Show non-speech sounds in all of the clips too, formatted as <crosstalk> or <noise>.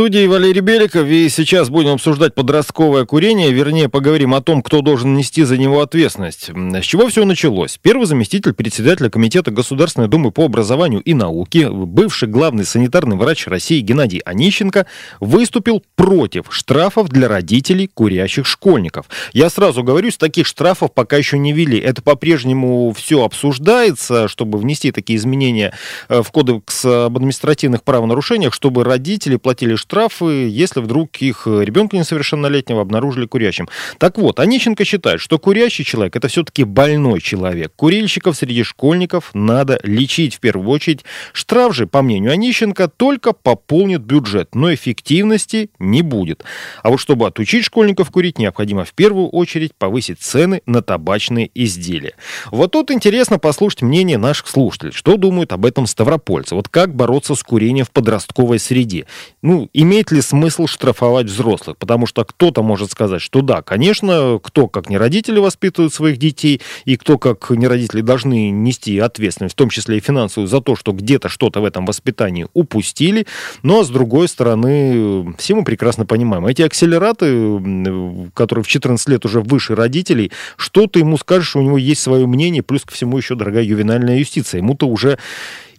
Студии Валерий Беликов, и сейчас будем обсуждать подростковое курение, вернее, поговорим о том, кто должен нести за него ответственность. С чего все началось? Первый заместитель председателя Комитета Государственной Думы по образованию и науке, бывший главный санитарный врач России Геннадий Онищенко, выступил против штрафов для родителей курящих школьников. Я сразу говорю, с таких штрафов пока еще не ввели. Это по-прежнему все обсуждается, чтобы внести такие изменения э, в Кодекс об административных правонарушениях, чтобы родители платили штрафы штрафы, если вдруг их ребенка несовершеннолетнего обнаружили курящим. Так вот, Онищенко считает, что курящий человек это все-таки больной человек. Курильщиков среди школьников надо лечить в первую очередь. Штраф же, по мнению Онищенко, только пополнит бюджет, но эффективности не будет. А вот чтобы отучить школьников курить, необходимо в первую очередь повысить цены на табачные изделия. Вот тут интересно послушать мнение наших слушателей. Что думают об этом ставропольцы? Вот как бороться с курением в подростковой среде? Ну, имеет ли смысл штрафовать взрослых? Потому что кто-то может сказать, что да, конечно, кто как не родители воспитывают своих детей, и кто как не родители должны нести ответственность, в том числе и финансовую, за то, что где-то что-то в этом воспитании упустили. Но, с другой стороны, все мы прекрасно понимаем, эти акселераты, которые в 14 лет уже выше родителей, что ты ему скажешь, у него есть свое мнение, плюс ко всему еще дорогая ювенальная юстиция. Ему-то уже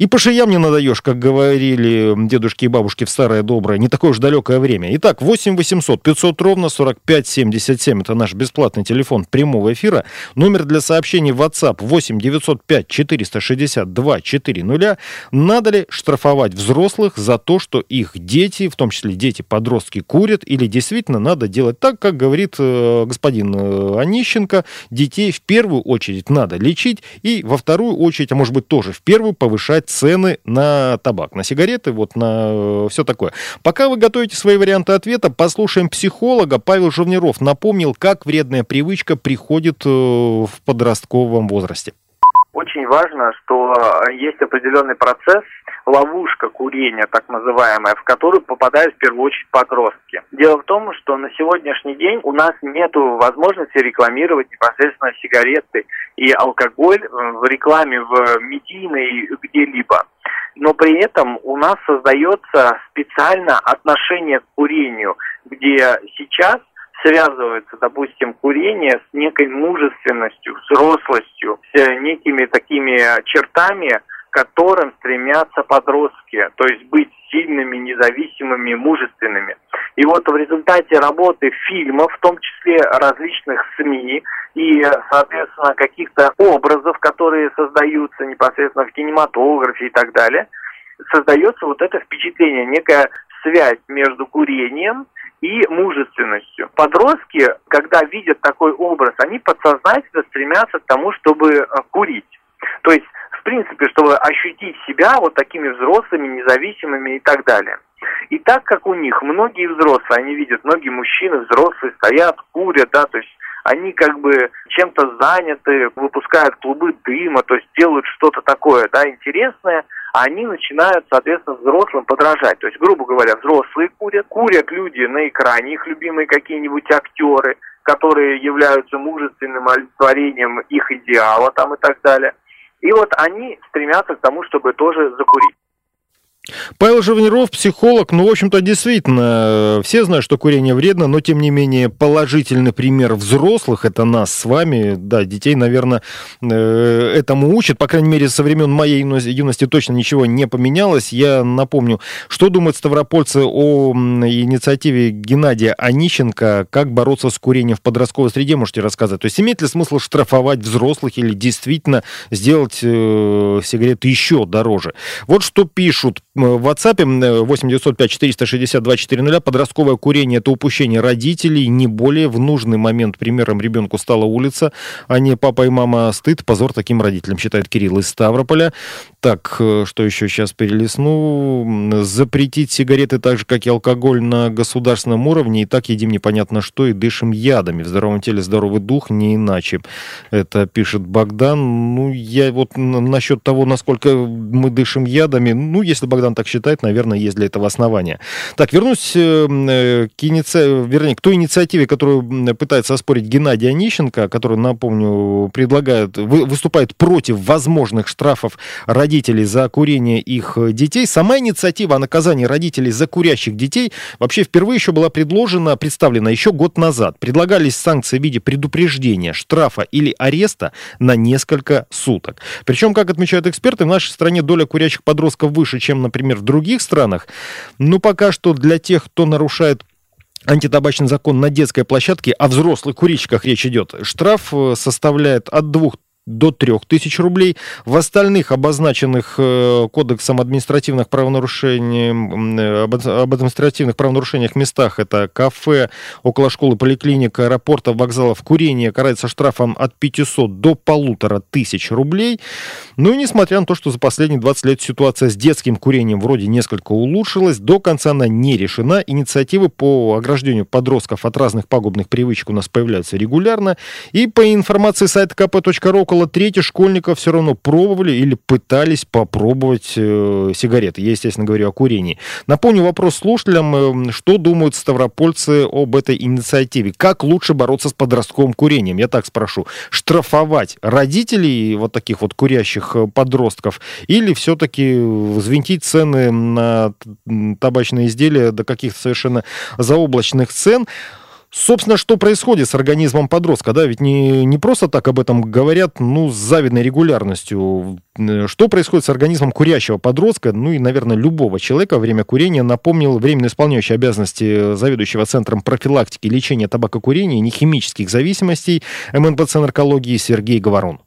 и по шеям не надаешь, как говорили дедушки и бабушки в старое доброе, не такое уж далекое время. Итак, 8 800 500 ровно 45 77. Это наш бесплатный телефон прямого эфира. Номер для сообщений WhatsApp 8 905 462 400. Надо ли штрафовать взрослых за то, что их дети, в том числе дети-подростки, курят? Или действительно надо делать так, как говорит э, господин э, Онищенко, детей в первую очередь надо лечить и во вторую очередь, а может быть тоже в первую, повышать цены на табак, на сигареты, вот на э, все такое. Пока вы готовите свои варианты ответа, послушаем психолога. Павел Живниров напомнил, как вредная привычка приходит э, в подростковом возрасте. Очень важно, что э, есть определенный процесс, ловушка курения, так называемая, в которую попадают в первую очередь подростки. Дело в том, что на сегодняшний день у нас нет возможности рекламировать непосредственно сигареты и алкоголь в рекламе в медийной где-либо. Но при этом у нас создается специально отношение к курению, где сейчас связывается, допустим, курение с некой мужественностью, взрослостью, с некими такими чертами, которым стремятся подростки, то есть быть сильными, независимыми, мужественными. И вот в результате работы фильмов, в том числе различных СМИ и, соответственно, каких-то образов, которые создаются непосредственно в кинематографе и так далее, создается вот это впечатление, некая связь между курением и мужественностью. Подростки, когда видят такой образ, они подсознательно стремятся к тому, чтобы э, курить. То есть в принципе, чтобы ощутить себя вот такими взрослыми, независимыми и так далее. И так как у них многие взрослые, они видят, многие мужчины взрослые стоят, курят, да, то есть они как бы чем-то заняты, выпускают клубы дыма, то есть делают что-то такое, да, интересное, а они начинают, соответственно, взрослым подражать. То есть, грубо говоря, взрослые курят, курят люди на экране, их любимые какие-нибудь актеры, которые являются мужественным олицетворением их идеала там и так далее. И вот они стремятся к тому, чтобы тоже закурить. Павел Живниров, психолог, ну, в общем-то, действительно, все знают, что курение вредно, но, тем не менее, положительный пример взрослых, это нас с вами, да, детей, наверное, э, этому учат, по крайней мере, со времен моей юности точно ничего не поменялось. Я напомню, что думают ставропольцы о инициативе Геннадия Онищенко, как бороться с курением в подростковой среде, можете рассказать. То есть, имеет ли смысл штрафовать взрослых или действительно сделать э, сигареты еще дороже? Вот что пишут в WhatsApp 8905 462 400 подростковое курение – это упущение родителей, не более в нужный момент примером ребенку стала улица, а не папа и мама стыд, позор таким родителям, считает Кирилл из Ставрополя. Так, э, что еще сейчас перелесну? Запретить сигареты так же, как и алкоголь на государственном уровне, и так едим непонятно что и дышим ядами. В здоровом теле здоровый дух, не иначе. Это пишет Богдан. Ну, я вот насчет того, насколько мы дышим ядами, ну, если Богдан Богдан так считает, наверное, есть для этого основания. Так, вернусь э, э, к, иници... Вернее, к той инициативе, которую пытается оспорить Геннадий Онищенко, который, напомню, предлагает, выступает против возможных штрафов родителей за курение их детей. Сама инициатива о наказании родителей за курящих детей вообще впервые еще была предложена, представлена еще год назад. Предлагались санкции в виде предупреждения, штрафа или ареста на несколько суток. Причем, как отмечают эксперты, в нашей стране доля курящих подростков выше, чем, например, в других странах. Но пока что для тех, кто нарушает антитабачный закон на детской площадке, о взрослых курильщиках речь идет, штраф э, составляет от 2 до 3000 рублей. В остальных обозначенных э, кодексом административных правонарушений, э, об административных правонарушениях местах это кафе, около школы, поликлиника, аэропорта, вокзалов, курение карается штрафом от 500 до полутора тысяч рублей. Ну и несмотря на то, что за последние 20 лет ситуация с детским курением вроде несколько улучшилась, до конца она не решена. Инициативы по ограждению подростков от разных пагубных привычек у нас появляются регулярно. И по информации сайта kp.ru около трети школьников все равно пробовали или пытались попробовать э, сигареты. Я, естественно, говорю о курении. Напомню вопрос слушателям, э, что думают ставропольцы об этой инициативе. Как лучше бороться с подростковым курением? Я так спрошу. Штрафовать родителей вот таких вот курящих э, подростков или все-таки взвинтить цены на табачные изделия до каких-то совершенно заоблачных цен? Собственно, что происходит с организмом подростка, да, ведь не, не просто так об этом говорят, ну, с завидной регулярностью. Что происходит с организмом курящего подростка, ну и, наверное, любого человека время курения, напомнил временно исполняющий обязанности заведующего Центром профилактики и лечения табакокурения и нехимических зависимостей МНПЦ наркологии Сергей Говорун.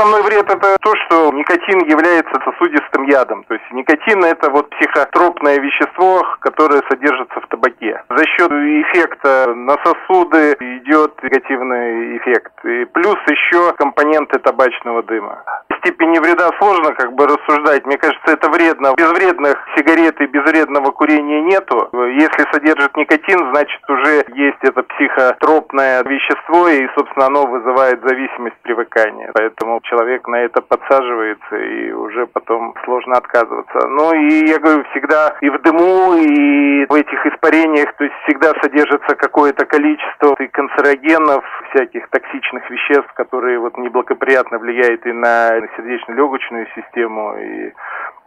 Основной вред это то, что никотин является сосудистым ядом. То есть никотин это вот психотропное вещество, которое содержится в табаке. За счет эффекта на сосуды идет негативный эффект. И плюс еще компоненты табачного дыма. Степени вреда сложно как бы рассуждать. Мне кажется, это вредно. Безвредных сигарет и безвредного курения нету. Если содержит никотин, значит уже есть это психотропное вещество, и, собственно, оно вызывает зависимость привыкания. Поэтому человек на это подсаживается, и уже потом сложно отказываться. Ну и я говорю, всегда и в дыму, и в этих испарениях, то есть всегда содержится какое-то количество и канцерогенов, всяких токсичных веществ, которые вот неблагоприятно влияют и на сердечно-легочную систему, и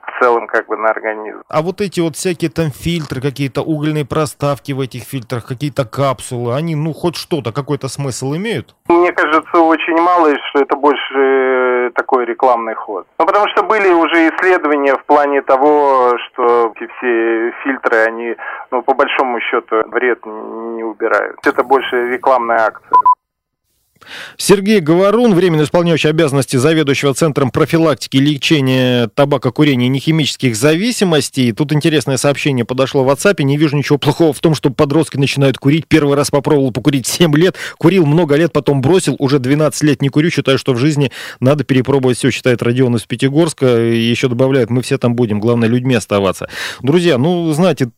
в целом как бы на организм. А вот эти вот всякие там фильтры, какие-то угольные проставки в этих фильтрах, какие-то капсулы, они ну хоть что-то, какой-то смысл имеют? Мне кажется, очень мало, и что это больше э, такой рекламный ход. Ну, потому что были уже исследования в плане того, что все фильтры, они, ну, по большому счету, вред не убирают. Это больше рекламная акция. Сергей Говорун, временно исполняющий обязанности заведующего Центром профилактики и лечения табакокурения и нехимических зависимостей. Тут интересное сообщение подошло в WhatsApp. Не вижу ничего плохого в том, что подростки начинают курить. Первый раз попробовал покурить 7 лет, курил много лет, потом бросил, уже 12 лет не курю. Считаю, что в жизни надо перепробовать все, считает Родион из Пятигорска. Еще добавляет, мы все там будем, главное людьми оставаться. Друзья, ну, знаете,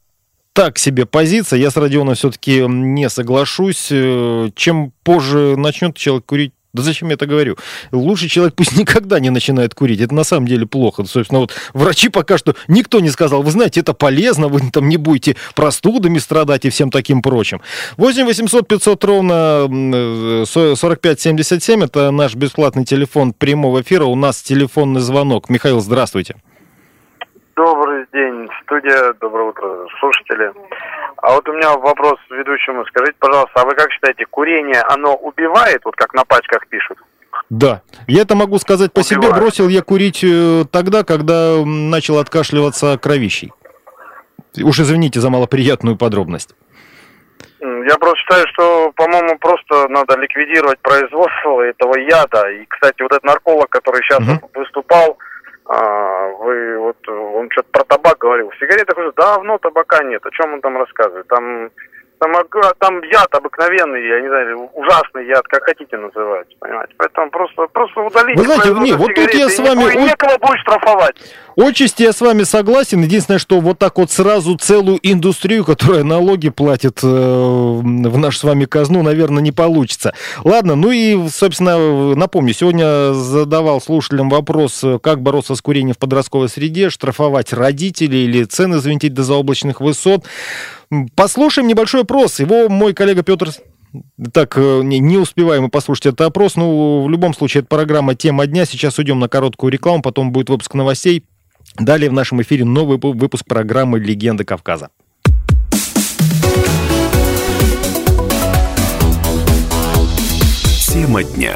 так себе позиция. Я с Родионом все-таки не соглашусь. Э, чем позже начнет человек курить, да зачем я это говорю? Лучший человек пусть <laughs> никогда не начинает курить. Это на самом деле плохо. Собственно, вот врачи пока что никто не сказал, вы знаете, это полезно, вы там не будете простудами страдать и всем таким прочим. 8 800 500 ровно 45 77 это наш бесплатный телефон прямого эфира. У нас телефонный звонок. Михаил, здравствуйте. Добрый день, студия, доброе утро, слушатели. А вот у меня вопрос ведущему. Скажите, пожалуйста, а вы как считаете, курение, оно убивает, вот как на пачках пишут? Да, я это могу сказать по Убивает. себе. Бросил я курить э, тогда, когда начал откашливаться кровищей. Уж извините за малоприятную подробность. Я просто считаю, что, по-моему, просто надо ликвидировать производство этого яда. И, кстати, вот этот нарколог, который сейчас угу. выступал, а, вы вот, он что-то про табак говорил. В сигаретах уже давно табака нет. О чем он там рассказывает? Там там, там яд обыкновенный, я не знаю, ужасный яд, как хотите называть, понимаете. Поэтому просто, просто удалите. Вы знаете, не, вот тут я с вами... И некого будет штрафовать. Отчасти я с вами согласен. Единственное, что вот так вот сразу целую индустрию, которая налоги платит э, в наш с вами казну, наверное, не получится. Ладно, ну и, собственно, напомню, сегодня задавал слушателям вопрос, как бороться с курением в подростковой среде, штрафовать родителей или цены завинтить до заоблачных высот. Послушаем небольшой опрос. Его мой коллега Петр так, э, не, не успеваем мы послушать этот опрос. Ну, в любом случае, это программа «Тема дня». Сейчас уйдем на короткую рекламу, потом будет выпуск новостей. Далее в нашем эфире новый выпуск программы «Легенды Кавказа». Тема дня.